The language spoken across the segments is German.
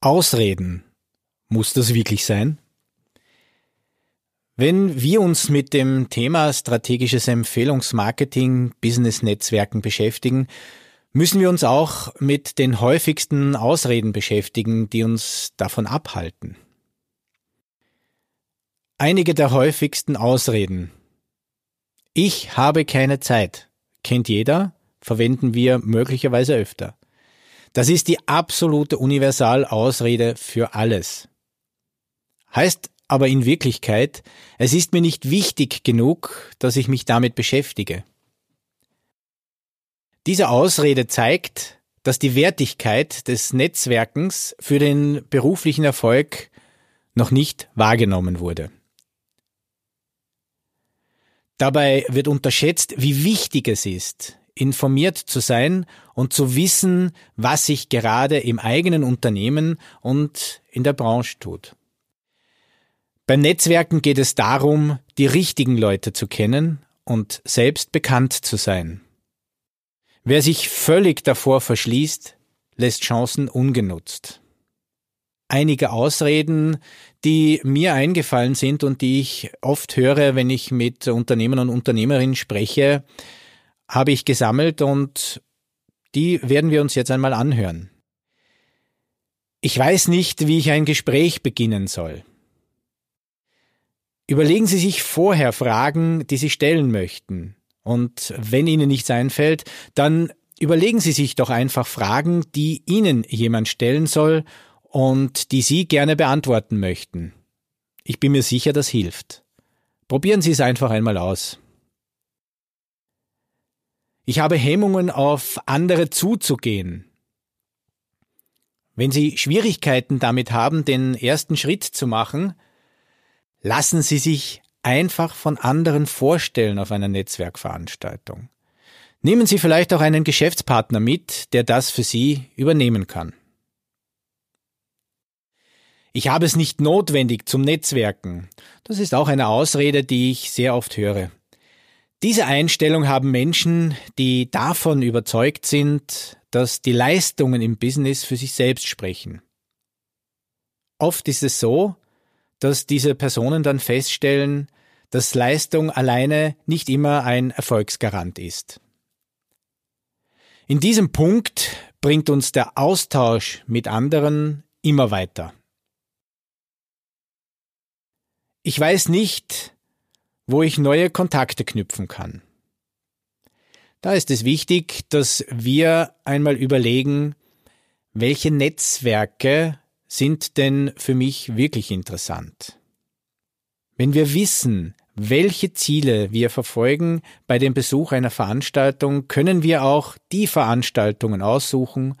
Ausreden. Muss das wirklich sein? Wenn wir uns mit dem Thema strategisches Empfehlungsmarketing, Business-Netzwerken beschäftigen, müssen wir uns auch mit den häufigsten Ausreden beschäftigen, die uns davon abhalten. Einige der häufigsten Ausreden. Ich habe keine Zeit. Kennt jeder, verwenden wir möglicherweise öfter. Das ist die absolute Universalausrede für alles. Heißt aber in Wirklichkeit, es ist mir nicht wichtig genug, dass ich mich damit beschäftige. Diese Ausrede zeigt, dass die Wertigkeit des Netzwerkens für den beruflichen Erfolg noch nicht wahrgenommen wurde. Dabei wird unterschätzt, wie wichtig es ist, informiert zu sein und zu wissen, was sich gerade im eigenen Unternehmen und in der Branche tut. Beim Netzwerken geht es darum, die richtigen Leute zu kennen und selbst bekannt zu sein. Wer sich völlig davor verschließt, lässt Chancen ungenutzt. Einige Ausreden, die mir eingefallen sind und die ich oft höre, wenn ich mit Unternehmern und Unternehmerinnen spreche, habe ich gesammelt und die werden wir uns jetzt einmal anhören. Ich weiß nicht, wie ich ein Gespräch beginnen soll. Überlegen Sie sich vorher Fragen, die Sie stellen möchten. Und wenn Ihnen nichts einfällt, dann überlegen Sie sich doch einfach Fragen, die Ihnen jemand stellen soll und die Sie gerne beantworten möchten. Ich bin mir sicher, das hilft. Probieren Sie es einfach einmal aus. Ich habe Hemmungen, auf andere zuzugehen. Wenn Sie Schwierigkeiten damit haben, den ersten Schritt zu machen, Lassen Sie sich einfach von anderen vorstellen auf einer Netzwerkveranstaltung. Nehmen Sie vielleicht auch einen Geschäftspartner mit, der das für Sie übernehmen kann. Ich habe es nicht notwendig zum Netzwerken. Das ist auch eine Ausrede, die ich sehr oft höre. Diese Einstellung haben Menschen, die davon überzeugt sind, dass die Leistungen im Business für sich selbst sprechen. Oft ist es so, dass diese Personen dann feststellen, dass Leistung alleine nicht immer ein Erfolgsgarant ist. In diesem Punkt bringt uns der Austausch mit anderen immer weiter. Ich weiß nicht, wo ich neue Kontakte knüpfen kann. Da ist es wichtig, dass wir einmal überlegen, welche Netzwerke sind denn für mich wirklich interessant? Wenn wir wissen, welche Ziele wir verfolgen bei dem Besuch einer Veranstaltung, können wir auch die Veranstaltungen aussuchen,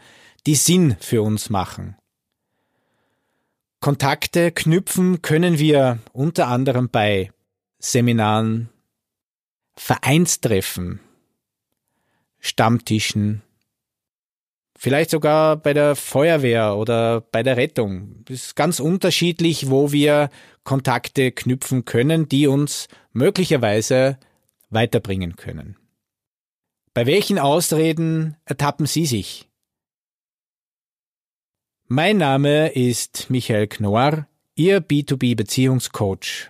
die Sinn für uns machen. Kontakte knüpfen können wir unter anderem bei Seminaren, Vereinstreffen, Stammtischen, Vielleicht sogar bei der Feuerwehr oder bei der Rettung. Es ist ganz unterschiedlich, wo wir Kontakte knüpfen können, die uns möglicherweise weiterbringen können. Bei welchen Ausreden ertappen Sie sich? Mein Name ist Michael Knorr, Ihr B2B-Beziehungscoach.